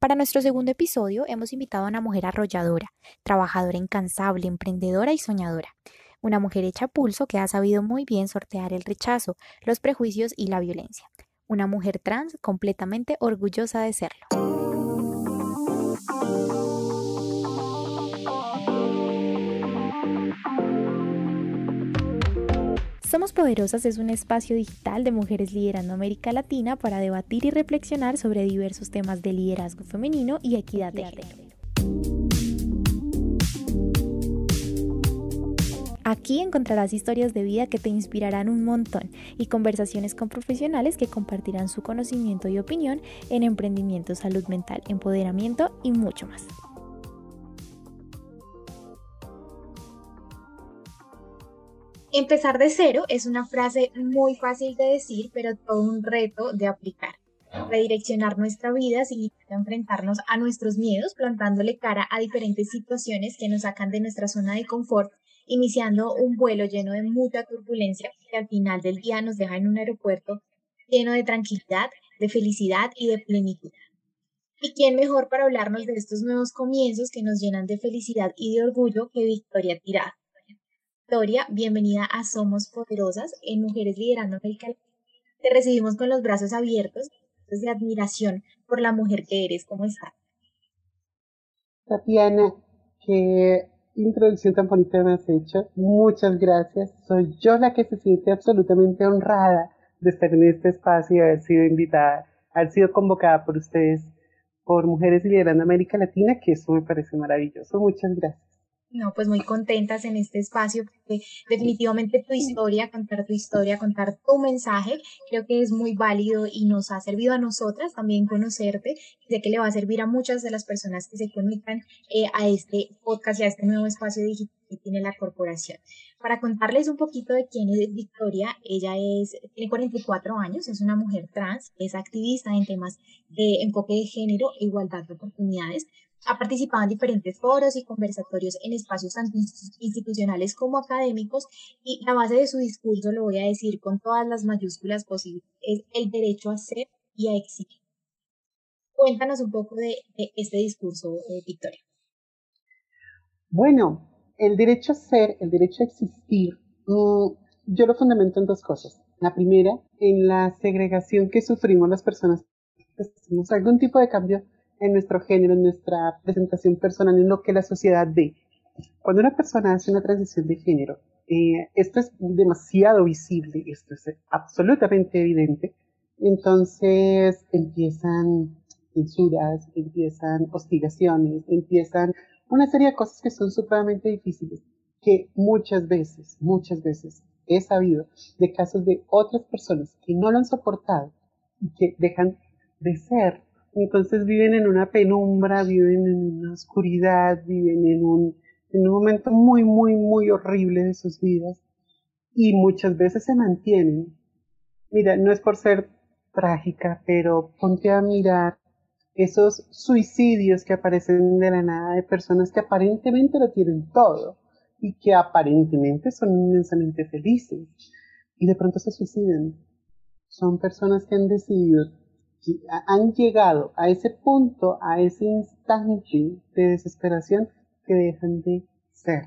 Para nuestro segundo episodio hemos invitado a una mujer arrolladora, trabajadora incansable, emprendedora y soñadora. Una mujer hecha pulso que ha sabido muy bien sortear el rechazo, los prejuicios y la violencia. Una mujer trans completamente orgullosa de serlo. Somos Poderosas es un espacio digital de mujeres liderando América Latina para debatir y reflexionar sobre diversos temas de liderazgo femenino y equidad de género. Aquí encontrarás historias de vida que te inspirarán un montón y conversaciones con profesionales que compartirán su conocimiento y opinión en emprendimiento, salud mental, empoderamiento y mucho más. Empezar de cero es una frase muy fácil de decir, pero todo un reto de aplicar. Redireccionar nuestra vida significa enfrentarnos a nuestros miedos, plantándole cara a diferentes situaciones que nos sacan de nuestra zona de confort, iniciando un vuelo lleno de mucha turbulencia que al final del día nos deja en un aeropuerto lleno de tranquilidad, de felicidad y de plenitud. ¿Y quién mejor para hablarnos de estos nuevos comienzos que nos llenan de felicidad y de orgullo que Victoria Tirada? Victoria, bienvenida a Somos Poderosas en Mujeres Liderando América Te recibimos con los brazos abiertos, de admiración por la mujer que eres. ¿Cómo estás? Tatiana, qué introducción tan bonita me has hecho. Muchas gracias. Soy yo la que se siente absolutamente honrada de estar en este espacio y haber sido invitada, haber sido convocada por ustedes, por Mujeres Liderando América Latina, que eso me parece maravilloso. Muchas gracias. No, pues muy contentas en este espacio, porque definitivamente tu historia, contar tu historia, contar tu mensaje, creo que es muy válido y nos ha servido a nosotras también conocerte. Sé que le va a servir a muchas de las personas que se conectan eh, a este podcast y a este nuevo espacio digital que tiene la corporación. Para contarles un poquito de quién es Victoria, ella es, tiene 44 años, es una mujer trans, es activista en temas de enfoque de género e igualdad de oportunidades ha participado en diferentes foros y conversatorios en espacios tanto institucionales como académicos y la base de su discurso, lo voy a decir con todas las mayúsculas posibles, es el derecho a ser y a existir. Cuéntanos un poco de, este discurso, eh, Victoria. Bueno, el derecho a ser, el derecho a existir, mm, yo lo fundamento en dos cosas. La primera, en la segregación que sufrimos las personas que hacemos algún tipo de cambio en nuestro género, en nuestra presentación personal, en lo que la sociedad ve. Cuando una persona hace una transición de género, eh, esto es demasiado visible, esto es absolutamente evidente, entonces empiezan censuras, empiezan hostigaciones, empiezan una serie de cosas que son supremamente difíciles, que muchas veces, muchas veces he sabido de casos de otras personas que no lo han soportado y que dejan de ser entonces viven en una penumbra, viven en una oscuridad, viven en un, un momento muy, muy, muy horrible de sus vidas y muchas veces se mantienen. Mira, no es por ser trágica, pero ponte a mirar esos suicidios que aparecen de la nada de personas que aparentemente lo tienen todo y que aparentemente son inmensamente felices y de pronto se suicidan. Son personas que han decidido han llegado a ese punto, a ese instante de desesperación que dejan de ser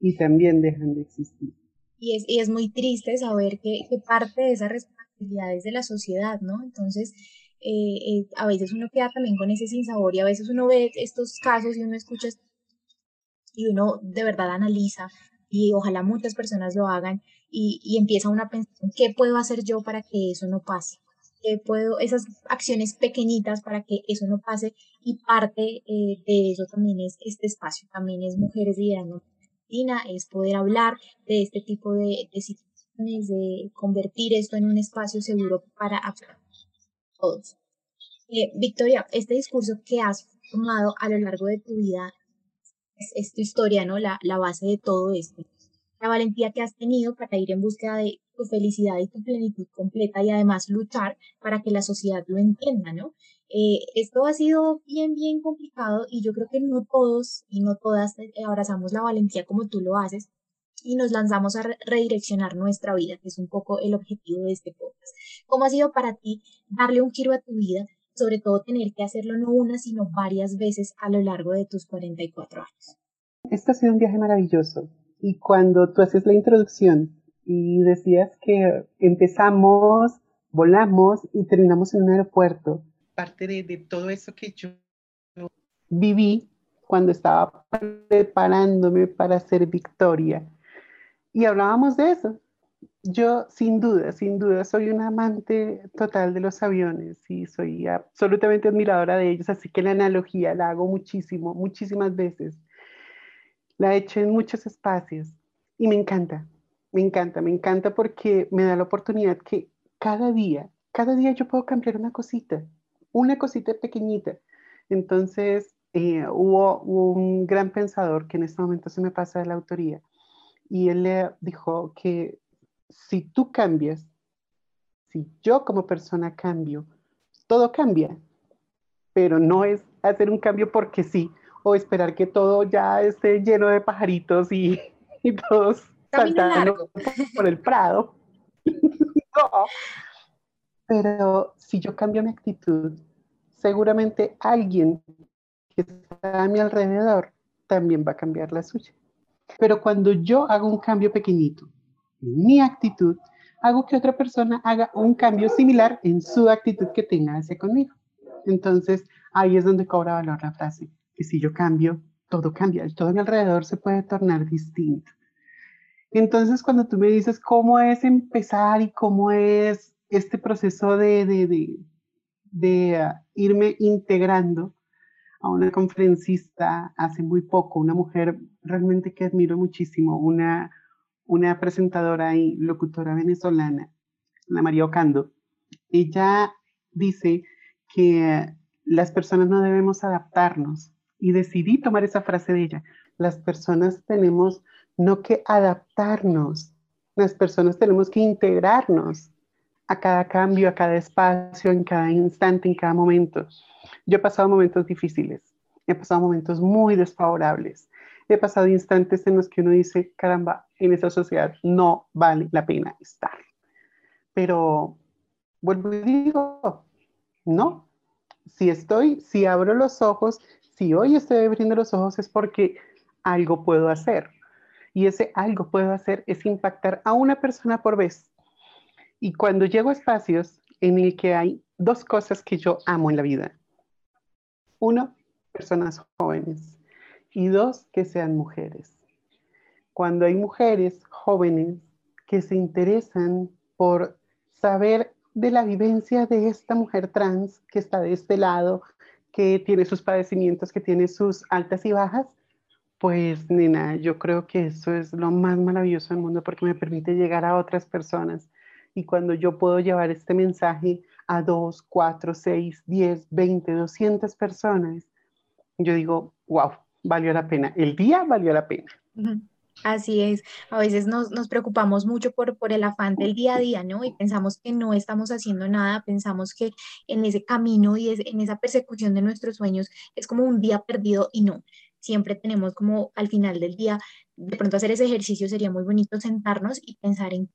y también dejan de existir. Y es, y es muy triste saber que, parte de esas responsabilidades de la sociedad, ¿no? Entonces, eh, eh, a veces uno queda también con ese sinsabor y a veces uno ve estos casos y uno escucha y uno de verdad analiza y ojalá muchas personas lo hagan y, y empieza una a pensar, ¿qué puedo hacer yo para que eso no pase? Puedo, esas acciones pequeñitas para que eso no pase y parte eh, de eso también es este espacio, también es Mujeres Liderando Argentina, es poder hablar de este tipo de, situaciones, de convertir esto en un espacio seguro para todos. Eh, Victoria, este discurso que has formado a lo largo de tu vida es, tu historia, ¿no? La, la base de todo esto. La valentía que has tenido para ir en búsqueda de tu felicidad y tu plenitud completa y además luchar para que la sociedad lo entienda, ¿no? Eh, esto ha sido bien, bien complicado y yo creo que no todos y no todas eh, abrazamos la valentía como tú lo haces y nos lanzamos a redireccionar nuestra vida, que es un poco el objetivo de este podcast. ¿Cómo ha sido para ti darle un giro a tu vida, sobre todo tener que hacerlo no una, sino varias veces a lo largo de tus 44 años. Este ha sido un viaje maravilloso. Y cuando tú haces la introducción y decías que empezamos, volamos y terminamos en un aeropuerto, parte de, de todo eso que yo viví cuando estaba preparándome para ser Victoria. Y hablábamos de eso. Yo, sin duda, sin duda, soy una amante total de los aviones y soy absolutamente admiradora de ellos, así que la analogía la hago muchísimo, muchísimas veces. La he hecho en muchos espacios y me encanta, me encanta, me encanta porque me da la oportunidad que cada día, cada día yo puedo cambiar una cosita, una cosita pequeñita. Entonces, eh, hubo, un gran pensador que en este momento se me pasa de la autoría y él le dijo que si tú cambias, si yo como persona cambio, todo cambia, pero no es hacer un cambio porque sí, o esperar que todo ya esté lleno de pajaritos y, y todos saltando por el prado. no. Pero si yo cambio mi actitud, seguramente alguien que está a mi alrededor también va a cambiar la suya. Pero cuando yo hago un cambio pequeñito en mi actitud, hago que otra persona haga un cambio similar en su actitud que tenga hacia conmigo. Entonces, ahí es donde cobra valor la frase, que si yo cambio, todo cambia, todo a mi alrededor se puede tornar distinto. Entonces, cuando tú me dices cómo es empezar y cómo es este proceso de, uh, irme integrando, a una conferencista hace muy poco, una mujer realmente que admiro muchísimo, una, presentadora y locutora venezolana, Ana María Ocando. Ella dice que las personas no debemos adaptarnos y decidí tomar esa frase de ella. Las personas tenemos no que adaptarnos, las personas tenemos que integrarnos a cada cambio, a cada espacio, en cada instante, en cada momento. Yo he pasado momentos difíciles, he pasado momentos muy desfavorables, he pasado instantes en los que uno dice, caramba, en esa sociedad no vale la pena estar. Pero vuelvo y digo, no, si estoy, si abro los ojos, si hoy estoy abriendo los ojos es porque algo puedo hacer. Y ese algo puedo hacer es impactar a una persona por vez. Y cuando llego a espacios en el que hay dos cosas que yo amo en la vida, uno, personas jóvenes. Y dos, que sean mujeres. Cuando hay mujeres jóvenes que se interesan por saber de la vivencia de esta mujer trans que está de este lado, que tiene sus padecimientos, que tiene sus altas y bajas, pues nena, yo creo que eso es lo más maravilloso del mundo porque me permite llegar a otras personas. Y cuando yo puedo llevar este mensaje a 2, 4, 6, 10, 20, 200 personas, yo digo, wow, valió la pena. El día valió la pena. Así es, a veces nos, preocupamos mucho por, por el afán del día a día, ¿no? Y pensamos que no estamos haciendo nada, pensamos que en ese camino y en esa persecución de nuestros sueños es como un día perdido y no. Siempre tenemos como al final del día, de pronto hacer ese ejercicio sería muy bonito sentarnos y pensar en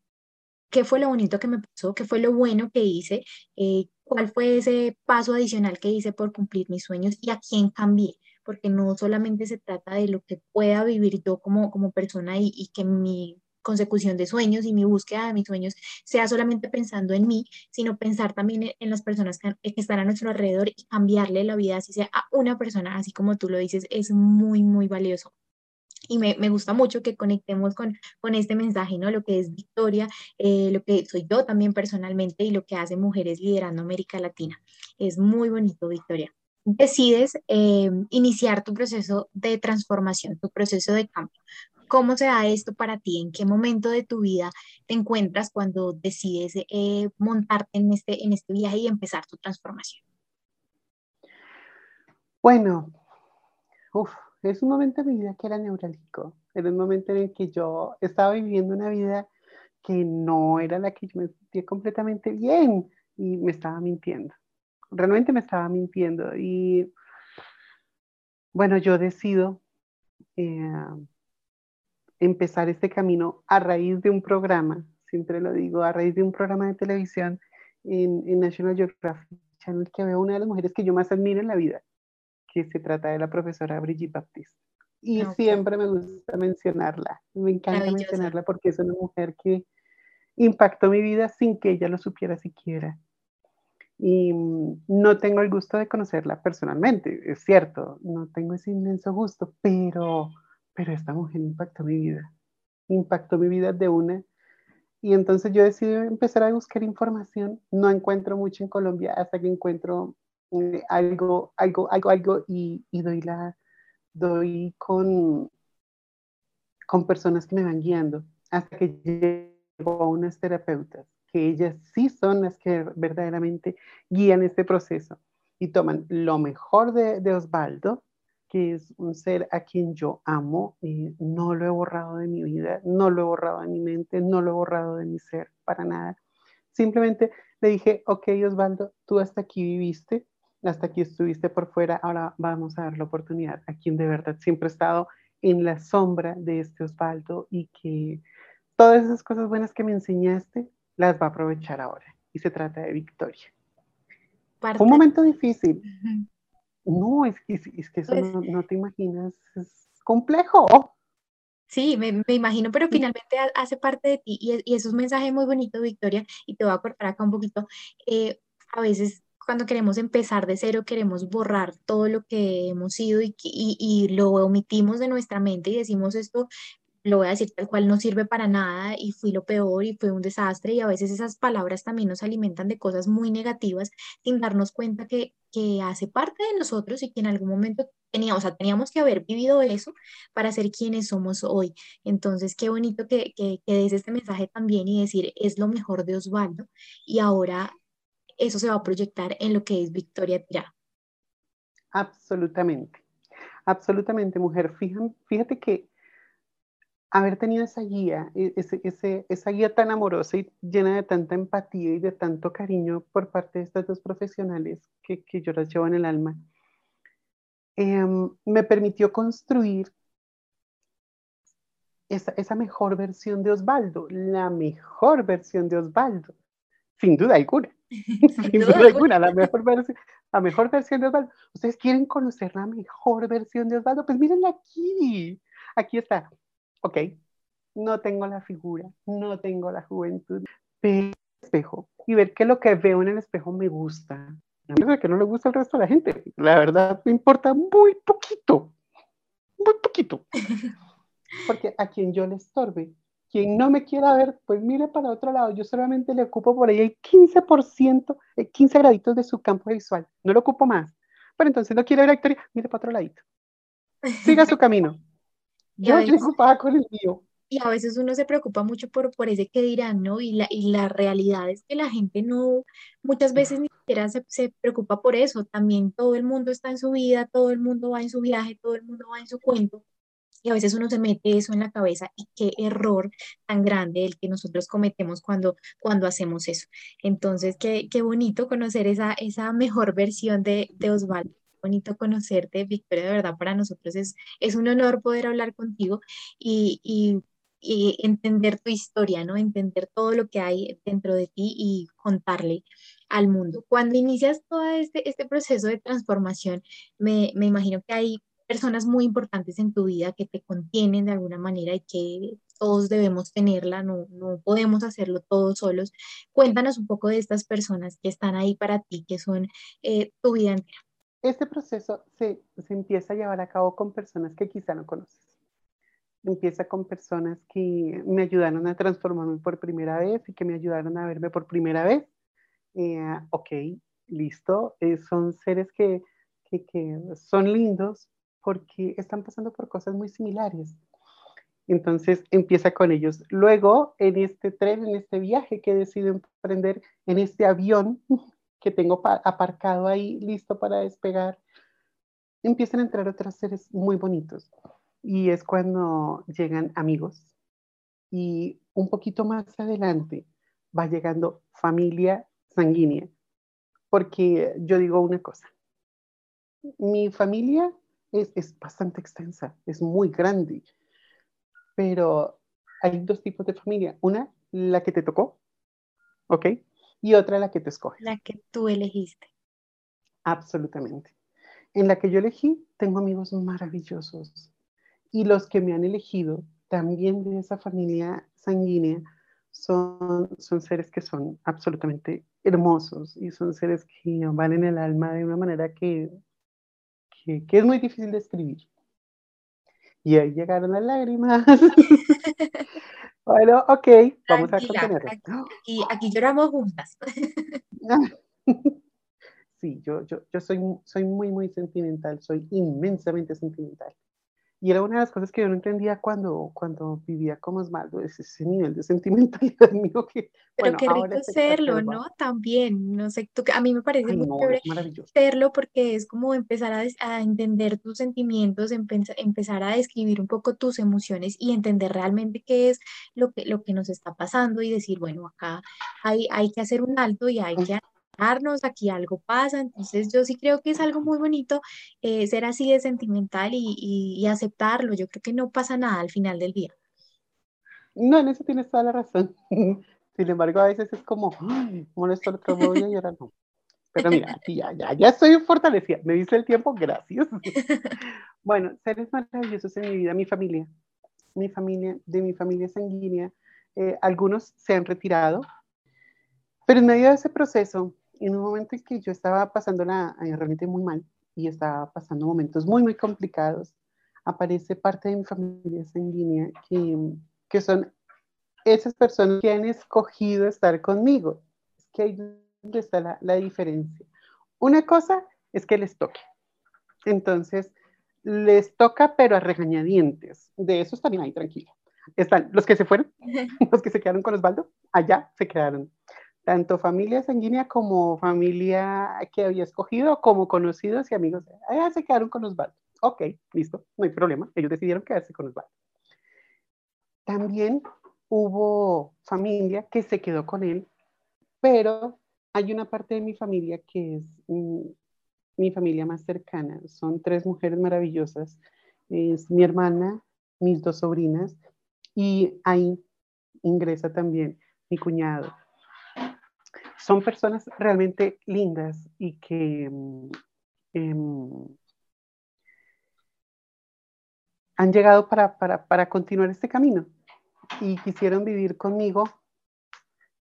qué fue lo bonito que me pasó, qué fue lo bueno que hice, eh, cuál fue ese paso adicional que hice por cumplir mis sueños y a quién cambié, porque no solamente se trata de lo que pueda vivir yo como, como persona y, y que mi consecución de sueños y mi búsqueda de mis sueños sea solamente pensando en mí, sino pensar también en, las personas que, que, están a nuestro alrededor y cambiarle la vida, así sea a una persona, así como tú lo dices, es muy, muy valioso y me, me, gusta mucho que conectemos con, con este mensaje, ¿no? Lo que es Victoria, eh, lo que soy yo también personalmente y lo que hace Mujeres Liderando América Latina. Es muy bonito, Victoria. Decides eh, iniciar tu proceso de transformación, tu proceso de cambio. ¿Cómo se da esto para ti? ¿En qué momento de tu vida te encuentras cuando decides eh, montarte en este, en este viaje y empezar tu transformación? Bueno, es un momento de mi vida que era neurálgico. Era un momento en el que yo estaba viviendo una vida que no era la que yo me sentía completamente bien y me estaba mintiendo. Realmente me estaba mintiendo. Y bueno, yo decido eh, empezar este camino a raíz de un programa, siempre lo digo, a raíz de un programa de televisión en, en National Geographic Channel que veo una de las mujeres que yo más admiro en la vida, que se trata de la profesora Brigitte Baptiste. Y Ah, siempre me gusta mencionarla, me encanta mencionarla porque es una mujer que impactó mi vida sin que ella lo supiera siquiera. Y mm, no tengo el gusto de conocerla personalmente, es cierto, no tengo ese inmenso gusto, pero, pero esta mujer impactó mi vida, impactó mi vida de una. Y entonces yo decidí empezar a buscar información, no encuentro mucho en Colombia hasta que encuentro eh, algo, algo, algo, algo y, y doy la, doy con, con personas que me van guiando hasta que llego a unas terapeutas, que ellas sí son las que verdaderamente guían este proceso y toman lo mejor de, de Osvaldo, que es un ser a quien yo amo, y no lo he borrado de mi vida, no lo he borrado de mi mente, no lo he borrado de mi ser, para nada. Simplemente le dije, ok Osvaldo, tú hasta aquí viviste, hasta aquí estuviste por fuera, ahora vamos a dar la oportunidad a quien de verdad siempre ha estado en la sombra de este Osvaldo y que todas esas cosas buenas que me enseñaste las va a aprovechar ahora. Y se trata de Victoria. Parte- un momento difícil. No, es que, es que eso Pues- no, no te imaginas, es complejo. Sí, me, me imagino, pero finalmente ha- hace parte de ti y, es- y es un mensaje muy bonito, Victoria, y te voy a cortar acá un poquito. Eh, a veces cuando queremos empezar de cero, queremos borrar todo lo que hemos sido y, y, y lo omitimos de nuestra mente y decimos esto, lo voy a decir tal cual, no sirve para nada y fui lo peor y fue un desastre y a veces esas palabras también nos alimentan de cosas muy negativas sin darnos cuenta que, que hace parte de nosotros y que en algún momento teníamos, o sea, teníamos que haber vivido eso para ser quienes somos hoy. Entonces, qué bonito que, que, des este mensaje también y decir, es lo mejor de Osvaldo y ahora eso se va a proyectar en lo que es Victoria Tirá. Absolutamente, absolutamente, mujer. Fíjate, fíjate que haber tenido esa guía, e- ese, ese, esa guía tan amorosa y llena de tanta empatía y de tanto cariño por parte de estas dos profesionales que, que yo las llevo en el alma, em, me permitió construir esa, esa mejor versión de Osvaldo, la mejor versión de Osvaldo, sin duda alguna. Sin duda duda alguna, la mejor versión, la mejor versión de Osvaldo. ¿Ustedes quieren conocer la mejor versión de Osvaldo? Pues mírenla aquí. Aquí está. Ok, no tengo la figura, no tengo la juventud, pero el espejo y ver que lo que veo en el espejo me gusta. A que no le gusta al resto de la gente. La verdad me importa muy poquito, muy poquito. Porque a quien yo le estorbe, quien no me quiera ver, pues mire para otro lado. Yo solamente le ocupo por ahí el 15%, eh, 15 graditos de su campo visual. No lo ocupo más. Pero entonces no quiere ver a Victoria, mire para otro ladito. Siga su camino. Y a Yo estoy ocupada con el mío. Y a veces uno se preocupa mucho por, por ese que dirán, ¿no? Y la, y la realidad es que la gente no, muchas veces ni siquiera se, se preocupa por eso. También todo el mundo está en su vida, todo el mundo va en su viaje, todo el mundo va en su cuento. Y a veces uno se mete eso en la cabeza y qué error tan grande el que nosotros cometemos cuando, cuando hacemos eso. Entonces, qué, qué bonito conocer esa, esa mejor versión de, de Osvaldo. Bonito conocerte, Victoria, de verdad, para nosotros es, es un honor poder hablar contigo y, y, entender tu historia, ¿no? Entender todo lo que hay dentro de ti y contarle al mundo. Cuando inicias todo este, este proceso de transformación, me, me imagino que hay personas muy importantes en tu vida que te contienen de alguna manera y que todos debemos tenerla, no, no podemos hacerlo todos solos. Cuéntanos un poco de estas personas que están ahí para ti, que son eh, tu vida entera. Este proceso se, se empieza a llevar a cabo con personas que quizá no conoces. Empieza con personas que me ayudaron a transformarme por primera vez y que me ayudaron a verme por primera vez. Eh, ok, listo. Eh, son seres que, que, que son lindos porque están pasando por cosas muy similares. Entonces empieza con ellos. Luego, en este tren, en este viaje que decido emprender, en este avión que tengo aparcado ahí, listo para despegar, empiezan a entrar otros seres muy bonitos. Y es cuando llegan amigos. Y un poquito más adelante va llegando familia sanguínea. Porque yo digo una cosa, mi familia es, es bastante extensa, es muy grande, pero hay dos tipos de familia. Una, la que te tocó, ¿ok? Y otra, la que te escoges. La que tú elegiste. absolutamente. En la que yo elegí, tengo amigos maravillosos. Y los que me han elegido, también de esa familia sanguínea, son, son seres que son absolutamente hermosos y son seres que valen el alma de una manera que, que, es muy difícil de escribir. Y ahí llegaron las lágrimas. bueno, ok, vamos a contenerlo. Aquí, aquí, lloramos juntas. sí, yo, yo, yo soy, soy muy, muy sentimental, soy inmensamente sentimental. Y era una de las cosas que yo no entendía cuando, cuando vivía como Osvaldo, ese, ese nivel de sentimentalidad mío que... Pero qué rico serlo, ¿no? También, no sé, tú, a mí me parece muy chévere serlo porque es como empezar a, a entender tus sentimientos, empezar a describir un poco tus emociones y entender realmente qué es lo que, lo que nos está pasando y decir, bueno, acá hay, hay que hacer un alto y hay que aquí algo pasa, entonces yo sí creo que es algo muy bonito eh, ser así de sentimental y, aceptarlo, yo creo que no pasa nada al final del día. No, en eso tienes toda la razón. Sin embargo, a veces es como, molesto otro voy y ahora no. Pero mira, ya, ya, ya estoy fortalecida. Me dice el tiempo, gracias. Bueno, seres maravillosos en mi vida, mi familia, mi familia, de mi familia sanguínea, eh, algunos se han retirado, pero en medio de ese proceso en un momento en que yo estaba pasándola eh, realmente muy mal y estaba pasando momentos muy, muy complicados, aparece parte de mi familia sanguínea que, que son esas personas que han escogido estar conmigo. Es que ahí donde está la, la diferencia. Una cosa es que les toque. Entonces, les toca, pero a regañadientes. De eso también ahí, tranquilo. Están los que se fueron, los que se quedaron con Osvaldo, allá se quedaron tanto familia sanguínea como familia que había escogido, como conocidos y amigos. Allá se quedaron con Osvaldo. Ok, listo, no hay problema. Ellos decidieron quedarse con Osvaldo. También hubo familia que se quedó con él, pero hay una parte de mi familia que es mm, mi familia más cercana. Son tres mujeres maravillosas. Es mi hermana, mis dos sobrinas y ahí ingresa también mi cuñado son personas realmente lindas y que mm, em, han llegado para, continuar este camino y quisieron vivir conmigo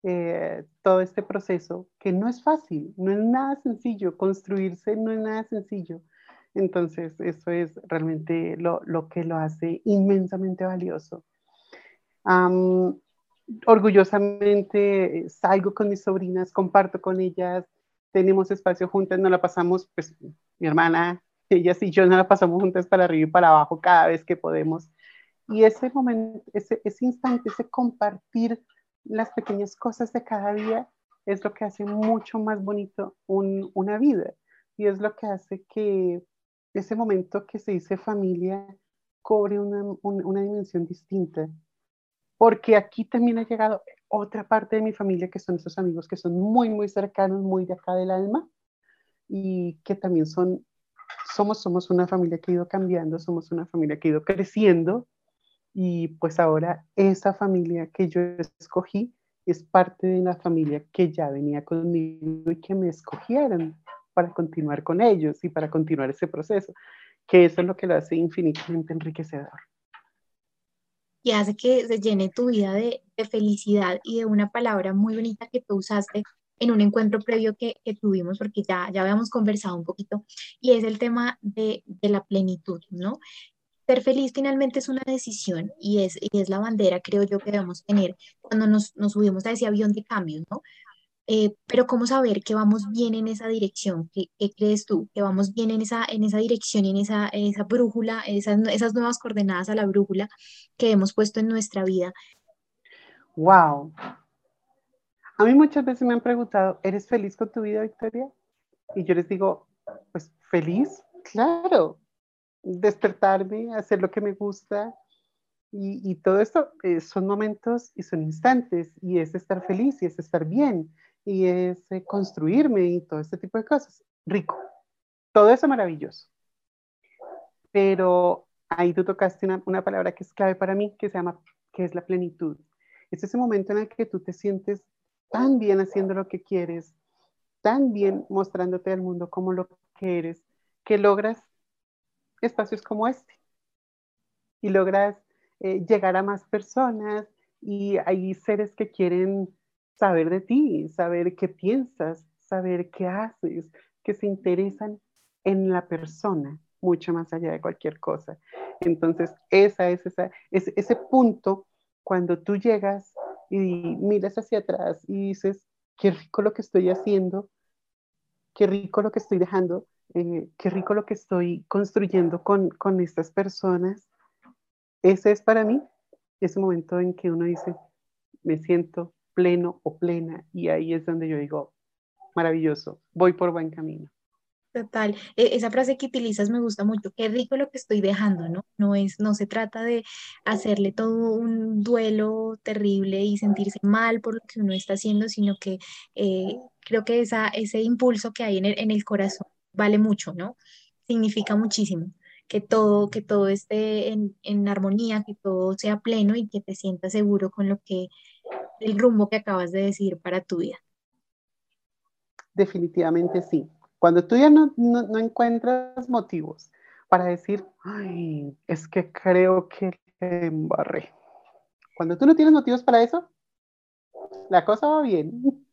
eh, todo este proceso que no es fácil, no es nada sencillo, construirse no es nada sencillo. Entonces, eso es realmente lo, que lo hace inmensamente valioso orgullosamente salgo con mis sobrinas, comparto con ellas, tenemos espacio juntas, no la pasamos, pues mi hermana, ellas y yo no la pasamos juntas para arriba y para abajo cada vez que podemos. Y ese momento, ese, ese instante, ese compartir las pequeñas cosas de cada día es lo que hace mucho más bonito una vida y es lo que hace que ese momento que se dice familia cobre una, una dimensión distinta porque aquí también ha llegado otra parte de mi familia que son esos amigos que son muy, muy cercanos, muy de acá del alma y que también son, somos, somos una familia que ha ido cambiando, somos una familia que ha ido creciendo y pues ahora esa familia que yo escogí es parte de la familia que ya venía conmigo y que me escogieron para continuar con ellos y para continuar ese proceso, que eso es lo que lo hace infinitamente enriquecedor y hace que se llene tu vida de, felicidad y de una palabra muy bonita que tú usaste en un encuentro previo que, tuvimos, porque ya, ya habíamos conversado un poquito, y es el tema de, la plenitud, ¿no? Ser feliz finalmente es una decisión y es, y es la bandera, creo yo, que debemos tener cuando nos, nos subimos a ese avión de cambio, ¿no? Eh, pero ¿cómo saber que vamos bien en esa dirección? ¿Qué, crees tú? ¿Que vamos bien en esa, en esa dirección y en esa, esa brújula, esas, esas nuevas coordenadas a la brújula que hemos puesto en nuestra vida? ¡Wow! A mí muchas veces me han preguntado, ¿eres feliz con tu vida, Victoria? Y yo les digo, pues feliz, claro. Despertarme, hacer lo que me gusta, y, todo esto eh, son momentos y son instantes y es estar feliz y es estar bien y es eh, construirme y todo este tipo de cosas. Rico. Todo eso maravilloso. Pero ahí tú tocaste una, palabra que es clave para mí, que se llama, que es la plenitud. Es ese momento en el que tú te sientes tan bien haciendo lo que quieres, tan bien mostrándote al mundo como lo que eres, que logras espacios como este y logras eh, llegar a más personas y hay seres que quieren saber de ti, saber qué piensas, saber qué haces, que se interesan en la persona mucho más allá de cualquier cosa. Entonces, esa es esa, es, ese punto cuando tú llegas y miras hacia atrás y dices, qué rico lo que estoy haciendo, qué rico lo que estoy dejando, eh, qué rico lo que estoy construyendo con, con estas personas. Ese es para mí ese momento en que uno dice, me siento pleno o plena y ahí es donde yo digo, maravilloso, voy por buen camino. Total, e, esa frase que utilizas me gusta mucho, qué rico lo que estoy dejando, ¿no? No es, no se trata de hacerle todo un duelo terrible y sentirse mal por lo que uno está haciendo, sino que eh, creo que esa, ese impulso que hay en el, en el corazón vale mucho, ¿no? Significa muchísimo que todo, que todo esté en, en armonía, que todo sea pleno y que te sientas seguro con lo que, el rumbo que acabas de decir para tu vida. Definitivamente sí cuando tú ya no, encuentras motivos para decir, ay, es que creo que embarré. Cuando tú no tienes motivos para eso, la cosa va bien.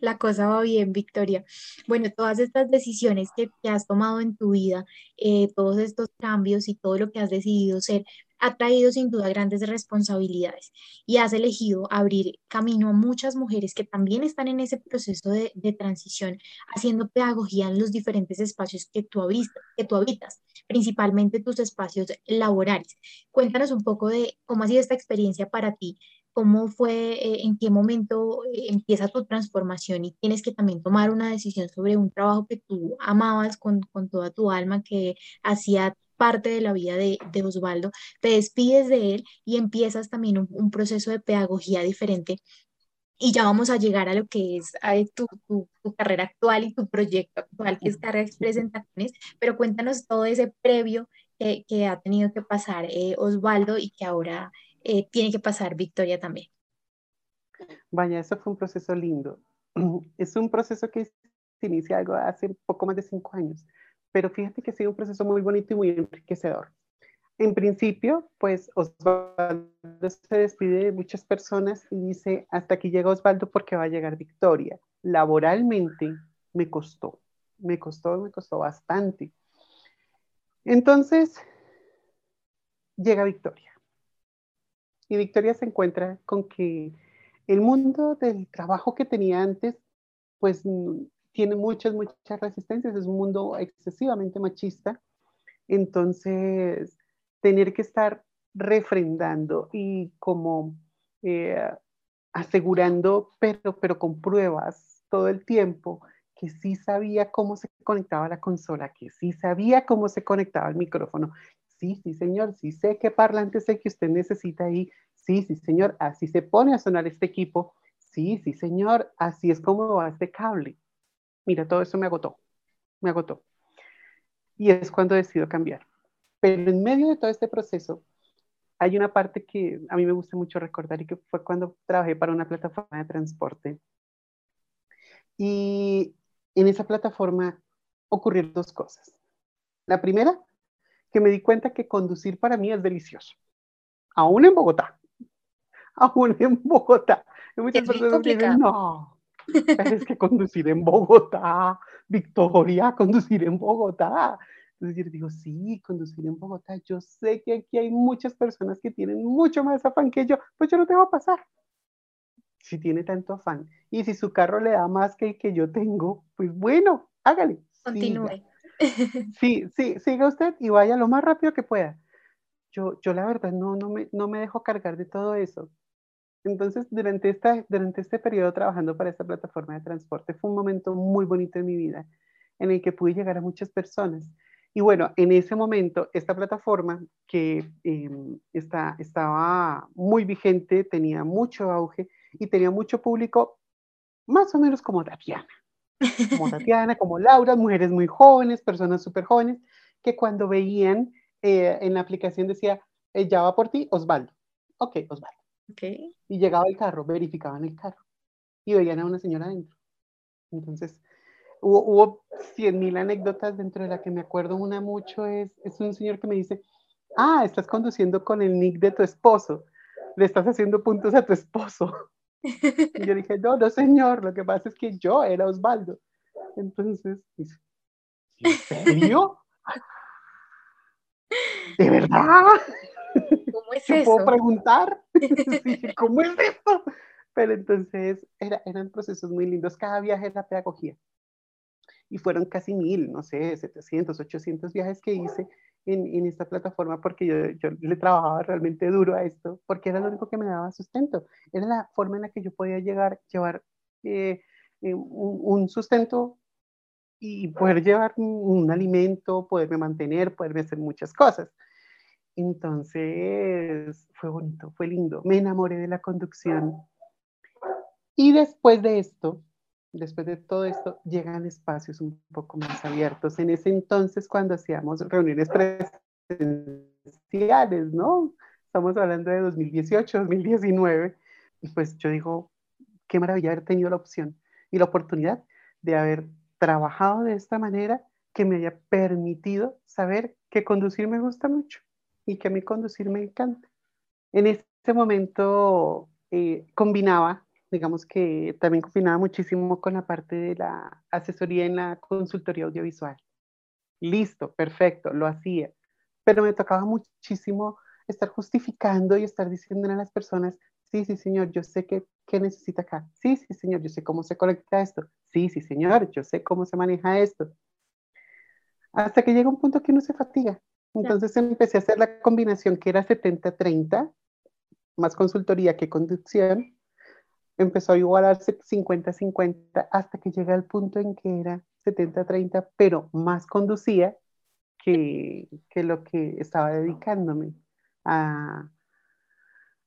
La cosa va bien, Victoria. Bueno, todas estas decisiones que, has tomado en tu vida, eh, todos estos cambios y todo lo que has decidido ser, ha traído sin duda grandes responsabilidades y has elegido abrir camino a muchas mujeres que también están en ese proceso de, transición, haciendo pedagogía en los diferentes espacios que tú, que tú habitas, principalmente tus espacios laborales. Cuéntanos un poco de cómo ha sido esta experiencia para ti cómo fue, eh, en qué momento eh, empieza tu transformación y tienes que también tomar una decisión sobre un trabajo que tú amabas con, con toda tu alma, que hacía parte de la vida de, de, Osvaldo, te despides de él y empiezas también un, proceso de pedagogía diferente. Y ya vamos a llegar a lo que es tu, tu, tu, carrera actual y tu proyecto actual, que es Carreras Presentaciones, pero cuéntanos todo ese previo que, que ha tenido que pasar eh, Osvaldo y que ahora eh, tiene que pasar Victoria también. Vaya, eso fue un proceso lindo. Es un proceso que se inicia algo hace poco más de cinco años pero fíjate que ha un proceso muy bonito y muy enriquecedor. En principio, pues Osvaldo se despide de muchas personas y dice, hasta aquí llega Osvaldo porque va a llegar Victoria. Laboralmente me costó, me costó, me costó bastante. Entonces, llega Victoria. Y Victoria se encuentra con que el mundo del trabajo que tenía antes, pues tiene muchas, muchas resistencias, es un mundo excesivamente machista, entonces tener que estar refrendando y como eh, asegurando, pero, pero con pruebas todo el tiempo, que sí sabía cómo se conectaba la consola, que sí sabía cómo se conectaba el micrófono. Sí, sí, señor, sí sé qué parlante el que usted necesita ahí. Sí, sí, señor, así se pone a sonar este equipo. Sí, sí, señor, así es como va este cable mira, todo eso me agotó, me agotó. Y es cuando decido cambiar. Pero en medio de todo este proceso, hay una parte que a mí me gusta mucho recordar y que fue cuando trabajé para una plataforma de transporte. Y en esa plataforma ocurrieron dos cosas. La primera, que me di cuenta que conducir para mí es delicioso, aún en Bogotá, aún en Bogotá. Hay muchas personas que dicen, no, es que conducir en Bogotá, Victoria, conducir en Bogotá. Entonces yo digo, sí, conducir en Bogotá. Yo sé que aquí hay muchas personas que tienen mucho más afán que yo, pues yo no te voy a pasar. Si tiene tanto afán y si su carro le da más que el que yo tengo, pues bueno, hágale. Continúe. Sí, sí, siga usted y vaya lo más rápido que pueda. Yo, yo la verdad no, no, me, no me dejo cargar de todo eso. Entonces, durante, esta, durante este periodo trabajando para esta plataforma de transporte fue un momento muy bonito en mi vida en el que pude llegar a muchas personas. Y bueno, en ese momento, esta plataforma que em, está, estaba muy vigente, tenía mucho auge y tenía mucho público, más o menos como Tatiana. Como Tatiana, como Laura, mujeres muy jóvenes, personas súper jóvenes, que cuando veían eh, en la aplicación decía, eh, ya va por ti, Osvaldo. Ok, Osvaldo. Y llegaba el carro, verificaban el carro y veían a una señora adentro. Entonces, hubo, hubo 100 mil anécdotas dentro de la que me acuerdo una mucho, es, es un señor que me dice, ah, estás conduciendo con el nick de tu esposo, le estás haciendo puntos a tu esposo. Y yo dije, no, no señor, lo que pasa es que yo era Osvaldo. Entonces, dice, ¿en serio? ¿De verdad? ¿Cómo es ¿Te eso? puedo preguntar? Sí, ¿Cómo es esto? Pero entonces era, eran procesos muy lindos. Cada viaje era pedagogía. Y fueron casi mil, no sé, 700, 800 viajes que hice en, en esta plataforma porque yo, yo, le trabajaba realmente duro a esto, porque era lo único que me daba sustento. Era la forma en la que yo podía llegar, llevar eh, eh, un, un, sustento y poder llevar un, un alimento, poderme mantener, poderme hacer muchas cosas. Entonces, fue bonito, fue lindo. Me enamoré de la conducción. Y después de esto, después de todo esto, llegan espacios un poco más abiertos. En ese entonces, cuando hacíamos reuniones presenciales, ¿no? Estamos hablando de 2018, 2019. Y pues yo digo, qué maravilla haber tenido la opción y la oportunidad de haber trabajado de esta manera que me haya permitido saber que conducir me gusta mucho y que a mí conducir me encanta. En ese momento eh, combinaba, digamos que también combinaba muchísimo con la parte de la asesoría en la consultoría audiovisual. Listo, perfecto, lo hacía, pero me tocaba muchísimo estar justificando y estar diciendo a las personas, sí, sí, señor, yo sé que, que necesita acá, sí, sí, señor, yo sé cómo se conecta esto, sí, sí, señor, yo sé cómo se maneja esto. Hasta que llega un punto que uno se fatiga entonces empecé a hacer la combinación que era 70-30, más consultoría que conducción. Empezó a igualarse 50-50 hasta que llega al punto en que era 70-30, pero más conducía que, que, lo que estaba dedicándome a,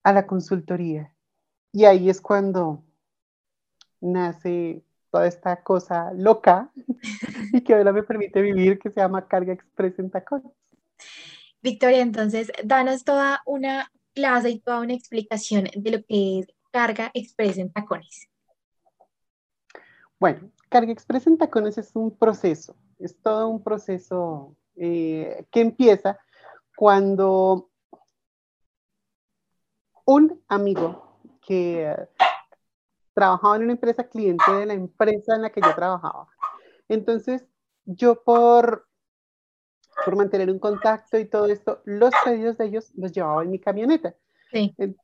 a la consultoría. Y ahí es cuando nace toda esta cosa loca y que ahora me permite vivir, que se llama Carga Express en tacones. Victoria, entonces, danos toda una clase y toda una explicación de lo que es carga express en tacones. Bueno, carga express en tacones es un proceso, es todo un proceso eh, que empieza cuando un amigo que trabajaba en una empresa cliente de la empresa en la que yo trabajaba. Entonces, yo por por mantener un contacto y todo esto, los pedidos de ellos los llevaba en mi camioneta. Sí. En,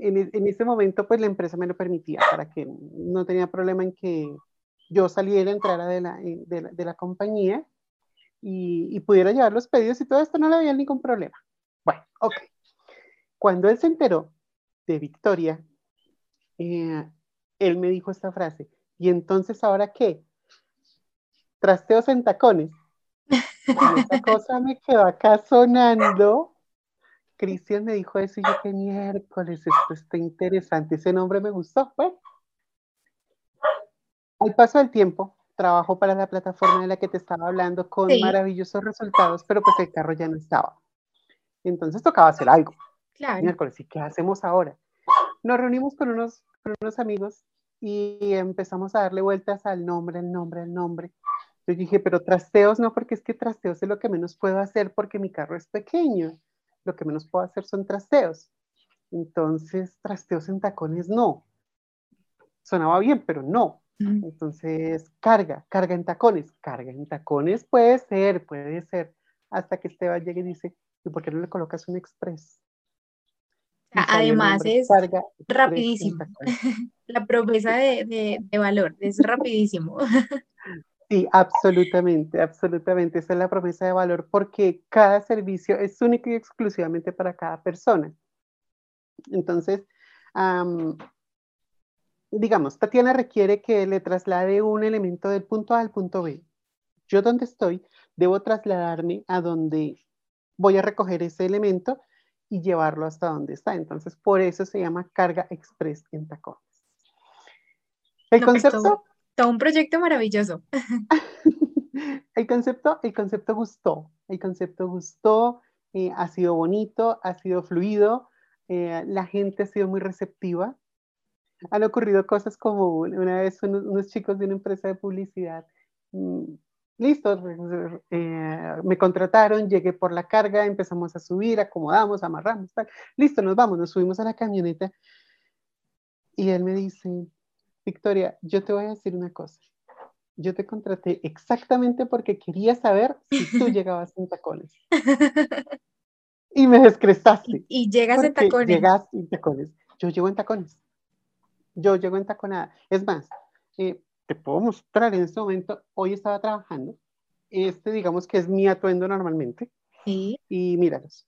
en, en, ese momento, pues la empresa me lo permitía para que no tenía problema en que yo saliera, entrara de la, de la, de la compañía y, y, pudiera llevar los pedidos y todo esto, no le había ningún problema. Bueno, ok. Cuando él se enteró de Victoria, eh, él me dijo esta frase, ¿y entonces ahora qué? Trasteos en tacones. Y esa cosa me quedó acá sonando. Cristian me dijo eso y yo, qué miércoles, esto está interesante. Ese nombre me gustó. Bueno, al paso del tiempo, trabajo para la plataforma de la que te estaba hablando con sí. maravillosos resultados, pero pues el carro ya no estaba. Entonces tocaba hacer algo. Claro. Miércoles, ¿y qué hacemos ahora? Nos reunimos con unos, con unos amigos y empezamos a darle vueltas al nombre, al nombre, al nombre. Yo dije, pero trasteos no, porque es que trasteos es lo que menos puedo hacer porque mi carro es pequeño. Lo que menos puedo hacer son trasteos. Entonces, trasteos en tacones no. Sonaba bien, pero no. Entonces, carga, carga en tacones. Carga en tacones puede ser, puede ser. Hasta que Esteban llegue y dice, ¿y por qué no le colocas un express? Además es rapidísimo. La promesa de, de, de valor es rapidísimo. Sí, absolutamente, absolutamente. Esa es la promesa de valor porque cada servicio es único y exclusivamente para cada persona. Entonces, um, digamos, Tatiana requiere que le traslade un elemento del punto A al punto B. Yo donde estoy, debo trasladarme a donde voy a recoger ese elemento y llevarlo hasta donde está. Entonces, por eso se llama carga express en tacones. El no, concepto... Todo, un proyecto maravilloso. el, concepto, el concepto gustó, el concepto gustó, eh, ha sido bonito, ha sido fluido, eh, la gente ha sido muy receptiva. han ocurrido cosas como una vez unos, chicos de una empresa de publicidad, mm, listo, eh, me contrataron, llegué por la carga, empezamos a subir, acomodamos, amarramos, listo, nos vamos, nos subimos a la camioneta y él me dice, Victoria, yo te voy a decir una cosa. Yo te contraté exactamente porque quería saber si tú llegabas en tacones. Y me descrestaste. Y, llegas en tacones. Llegas en tacones. Yo llego en tacones. Yo llego en taconada. Es más, eh, te puedo mostrar en este momento, hoy estaba trabajando. Este, digamos que es mi atuendo normalmente. Sí. Y míralos.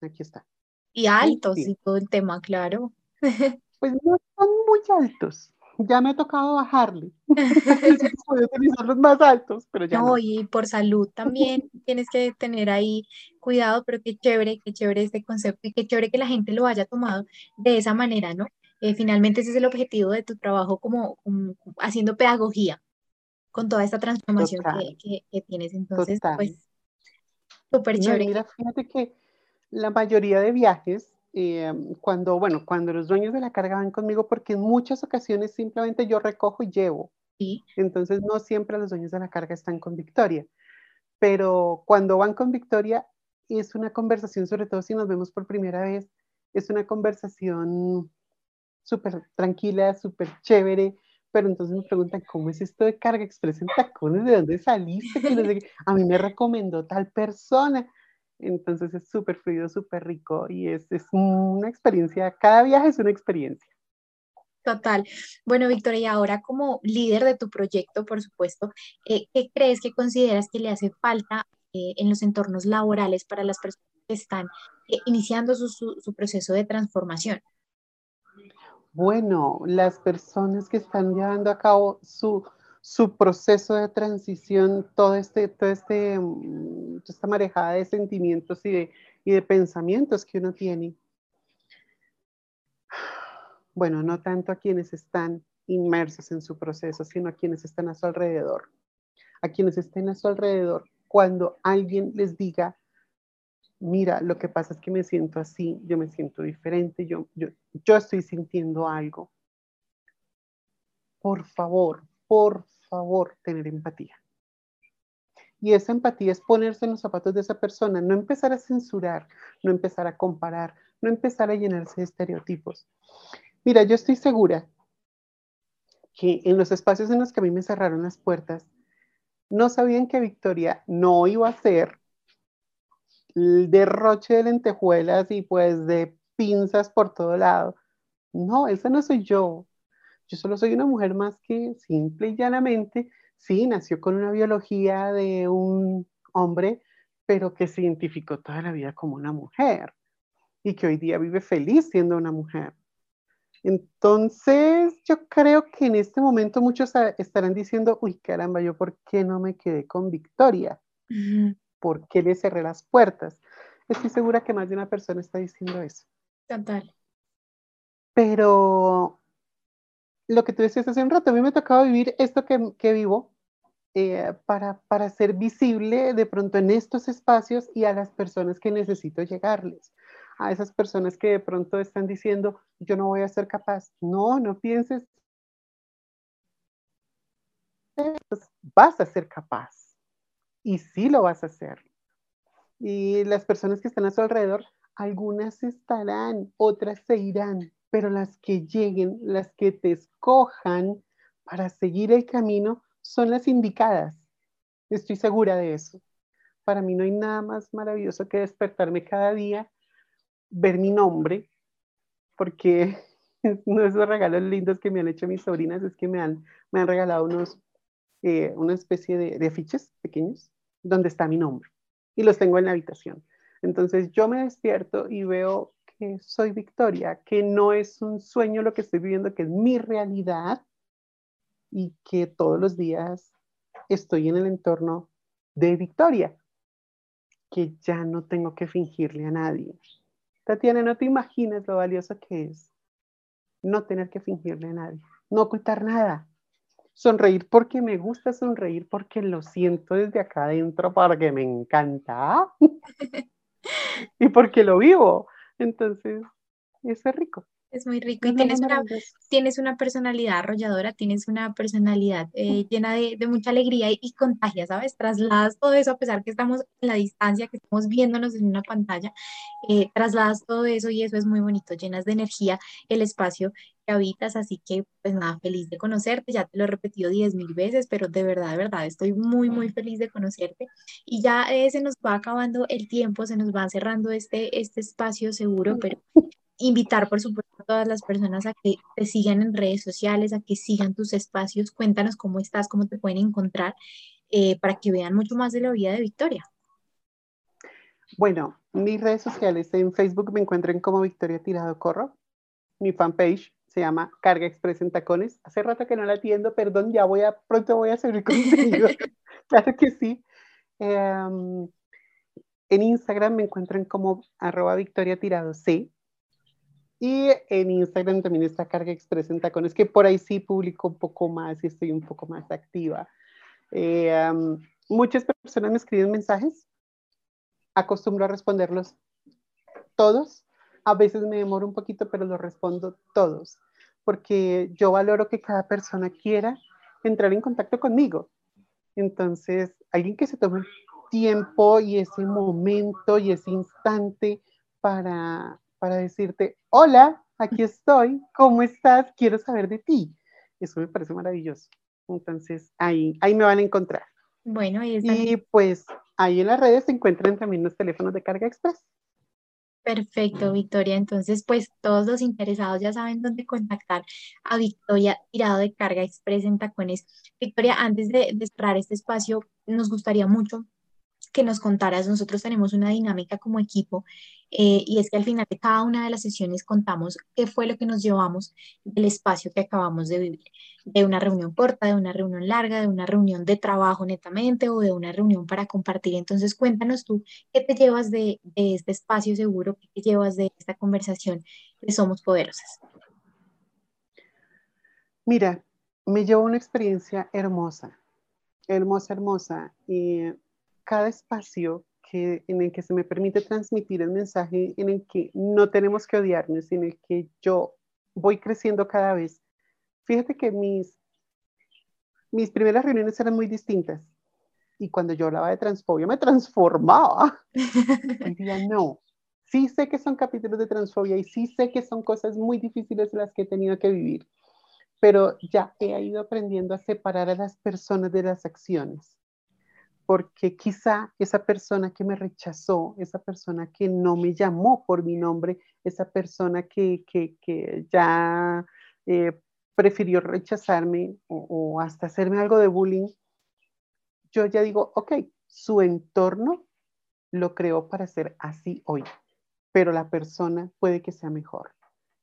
Aquí está. Y altos y todo el tema, claro. Pues no son muy altos ya me ha tocado bajarle. Puedo utilizar los más altos, pero ya no, y por salud también tienes que tener ahí cuidado, pero qué chévere, qué chévere este concepto y qué chévere que la gente lo haya tomado de esa manera, ¿no? Eh, finalmente ese es el objetivo de tu trabajo como, haciendo pedagogía con toda esta transformación que, que, tienes. Entonces, pues, súper chévere. mira, fíjate que la mayoría de viajes eh, cuando, bueno, cuando los dueños de la carga van conmigo, porque en muchas ocasiones simplemente yo recojo y llevo. ¿Sí? Entonces no siempre los dueños de la carga están con Victoria. Pero cuando van con Victoria es una conversación, sobre todo si nos vemos por primera vez, es una conversación súper tranquila, súper chévere, pero entonces me preguntan, ¿cómo es esto de carga express en tacones? ¿De dónde saliste? A mí me recomendó tal persona. Entonces es súper fluido, súper rico y es, una experiencia, cada viaje es una experiencia. Total. Bueno, Victoria, y ahora como líder de tu proyecto, por supuesto, eh, ¿qué crees que consideras que le hace falta eh, en los entornos laborales para las personas que están eh, iniciando su proceso de transformación? Bueno, las personas que están llevando a cabo su, su proceso de transición, todo este, todo este, mm, esta marejada de sentimientos y de, y de pensamientos que uno tiene. Bueno, no tanto a quienes están inmersos en su proceso, sino a quienes están a su alrededor. A quienes estén a su alrededor, cuando alguien les diga, mira, lo que pasa es que me siento así, yo me siento diferente, yo, yo, yo estoy sintiendo algo. Por favor, por favor, tener empatía. Y esa empatía es ponerse en los zapatos de esa persona, no empezar a censurar, no empezar a comparar, no empezar a llenarse de estereotipos. Mira, yo estoy segura que en los espacios en los que a mí me cerraron las puertas, no sabían que Victoria no iba a ser el derroche de lentejuelas y pues de pinzas por todo lado. No, esa no soy yo. Yo solo soy una mujer más que simple y llanamente, sí, nació con una biología de un hombre, pero que se identificó toda la vida como una mujer y que hoy día vive feliz siendo una mujer. Entonces, yo creo que en este momento muchos estarán diciendo, uy, caramba, yo por qué no me quedé con Victoria? ¿Por qué le cerré las puertas? Estoy segura que más de una persona está diciendo eso. Total. Pero lo que tú decías hace un rato, a mí me tocaba vivir esto que, vivo eh, para, para ser visible de pronto en estos espacios y a las personas que necesito llegarles. A esas personas que de pronto están diciendo, yo no voy a ser capaz. No, no pienses. Vas a ser capaz. Y sí lo vas a hacer. Y las personas que están a su alrededor, algunas estarán, otras se irán, pero las que lleguen, las que te escojan para seguir el camino, son las indicadas. Estoy segura de eso. Para mí no hay nada más maravilloso que despertarme cada día, ver mi nombre, porque uno de esos regalos lindos que me han hecho mis sobrinas es que me han, me han regalado unos, eh, una especie de, de afiches pequeños donde está mi nombre y los tengo en la habitación. Entonces yo me despierto y veo soy Victoria, que no es un sueño lo que estoy viviendo, que es mi realidad y que todos los días estoy en el entorno de Victoria, que ya no tengo que fingirle a nadie. Tatiana, no te imaginas lo valioso que es no tener que fingirle a nadie, no ocultar nada. Sonreír porque me gusta sonreír, porque lo siento desde acá adentro, porque me encanta y porque lo vivo. Entonces, eso es rico. Es muy rico y tienes una, tienes una personalidad arrolladora, tienes una personalidad eh, llena de, mucha alegría y, contagia, ¿sabes? Trasladas todo eso a pesar que estamos en la distancia, que estamos viéndonos en una pantalla, eh, trasladas todo eso y eso es muy bonito, llenas de energía el espacio que habitas, así que pues nada, feliz de conocerte, ya te lo he repetido diez mil veces, pero de verdad, de verdad, estoy muy, muy feliz de conocerte y ya eh, se nos va acabando el tiempo, se nos va cerrando este, este espacio seguro, pero invitar, por supuesto, a todas las personas a que te sigan en redes sociales, a que sigan tus espacios. Cuéntanos cómo estás, cómo te pueden encontrar, eh, para que vean mucho más de la vida de Victoria. Bueno, mis redes sociales en Facebook me encuentran como Victoria Tirado Corro. Mi fanpage se llama Carga Express en Tacones. Hace rato que no la atiendo, perdón, ya voy a, pronto voy a hacer contenido. claro que sí. Em, en Instagram me encuentran como arroba Victoria Tirado C. Y en Instagram también está Carga Express en Tacones, que por ahí sí publico un poco más y estoy un poco más activa. Eh, muchas personas me escriben mensajes, acostumbro a responderlos todos. A veces me demoro un poquito, pero los respondo todos, porque yo valoro que cada persona quiera entrar en contacto conmigo. Entonces, alguien que se tome tiempo y ese momento y ese instante para para decirte, hola, aquí estoy, ¿cómo estás? Quiero saber de ti. Eso me parece maravilloso. Entonces, ahí, ahí me van a encontrar. Bueno, y, y pues ahí en las redes se encuentran también los teléfonos de carga express. Perfecto, Victoria. Entonces, pues todos los interesados ya saben dónde contactar a Victoria Tirado de Carga Express en Tacones. Victoria, antes de, de cerrar este espacio, nos gustaría mucho que nos contaras. Nosotros tenemos una dinámica como equipo eh, y es que al final de cada una de las sesiones contamos qué fue lo que nos llevamos del espacio que acabamos de vivir, de una reunión corta, de una reunión larga, de una reunión de trabajo netamente o de una reunión para compartir. Entonces cuéntanos tú qué te llevas de, este espacio seguro, qué te llevas de esta conversación de Somos Poderosas. Mira, me llevo una experiencia hermosa, hermosa, hermosa. Y cada espacio que, en el que se me permite transmitir el mensaje, en el que no tenemos que odiarnos, en el que yo voy creciendo cada vez. Fíjate que mis, mis primeras reuniones eran muy distintas. Y cuando yo hablaba de transfobia, me transformaba. Hoy día no. Sí sé que son capítulos de transfobia y sí sé que son cosas muy difíciles las que he tenido que vivir, pero ya he ido aprendiendo a separar a las personas de las acciones porque quizá esa persona que me rechazó, esa persona que no me llamó por mi nombre, esa persona que, ya eh, prefirió rechazarme o, hasta hacerme algo de bullying, yo ya digo, ok, su entorno lo creó para ser así hoy, pero la persona puede que sea mejor.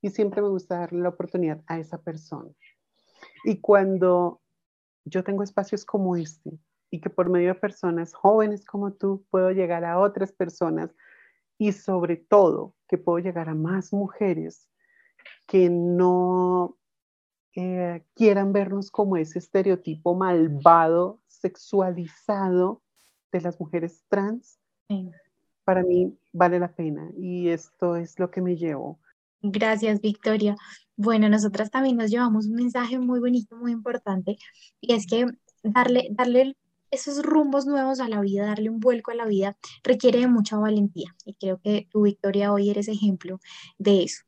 Y siempre me gusta darle la oportunidad a esa persona. Y cuando yo tengo espacios como este, y que por medio de personas jóvenes como tú puedo llegar a otras personas y sobre todo que puedo llegar a más mujeres que no eh, quieran vernos como ese estereotipo malvado, sexualizado de las mujeres trans, para mí vale la pena y esto es lo que me llevo. Gracias, Victoria. Bueno, nosotras también nos llevamos un mensaje muy bonito, muy importante, y es que darle, darle esos rumbos nuevos a la vida, darle un vuelco a la vida, requiere de mucha valentía. Y creo que tu Victoria hoy eres ejemplo de eso.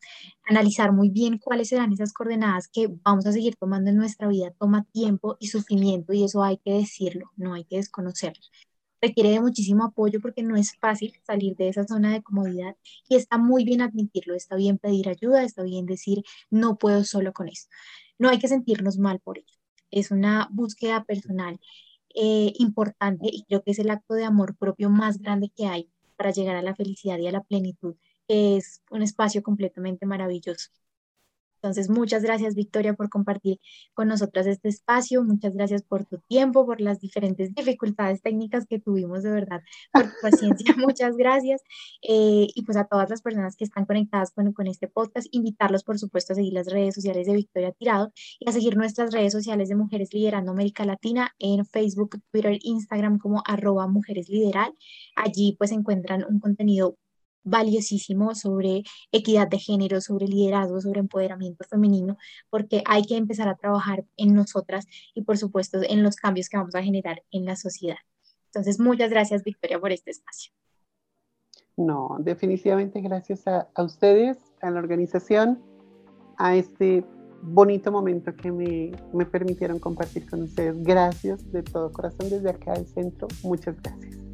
Analizar muy bien cuáles serán esas coordenadas que vamos a seguir tomando en nuestra vida toma tiempo y sufrimiento y eso hay que decirlo, no hay que desconocerlo. Requiere de muchísimo apoyo porque no es fácil salir de esa zona de comodidad y está muy bien admitirlo, está bien pedir ayuda, está bien decir no puedo solo con eso. No hay que sentirnos mal por ello. Es una búsqueda personal eh, importante y creo que es el acto de amor propio más grande que hay para llegar a la felicidad y a la plenitud. Es un espacio completamente maravilloso. Entonces, muchas gracias, Victoria, por compartir con nosotras este espacio. Muchas gracias por tu tiempo, por las diferentes dificultades técnicas que tuvimos, de verdad, por tu paciencia. muchas gracias. Eh, y pues a todas las personas que están conectadas con, con este podcast, invitarlos, por supuesto, a seguir las redes sociales de Victoria Tirado y a seguir nuestras redes sociales de Mujeres Liderando América Latina en Facebook, Twitter, Instagram como arroba Mujeres Lideral. Allí pues encuentran un contenido valiosísimo sobre equidad de género, sobre liderazgo, sobre empoderamiento femenino, porque hay que empezar a trabajar en nosotras y por supuesto en los cambios que vamos a generar en la sociedad. Entonces, muchas gracias Victoria por este espacio. No, definitivamente gracias a, a ustedes, a la organización, a este bonito momento que me, me permitieron compartir con ustedes. Gracias de todo corazón desde acá del centro. Muchas gracias.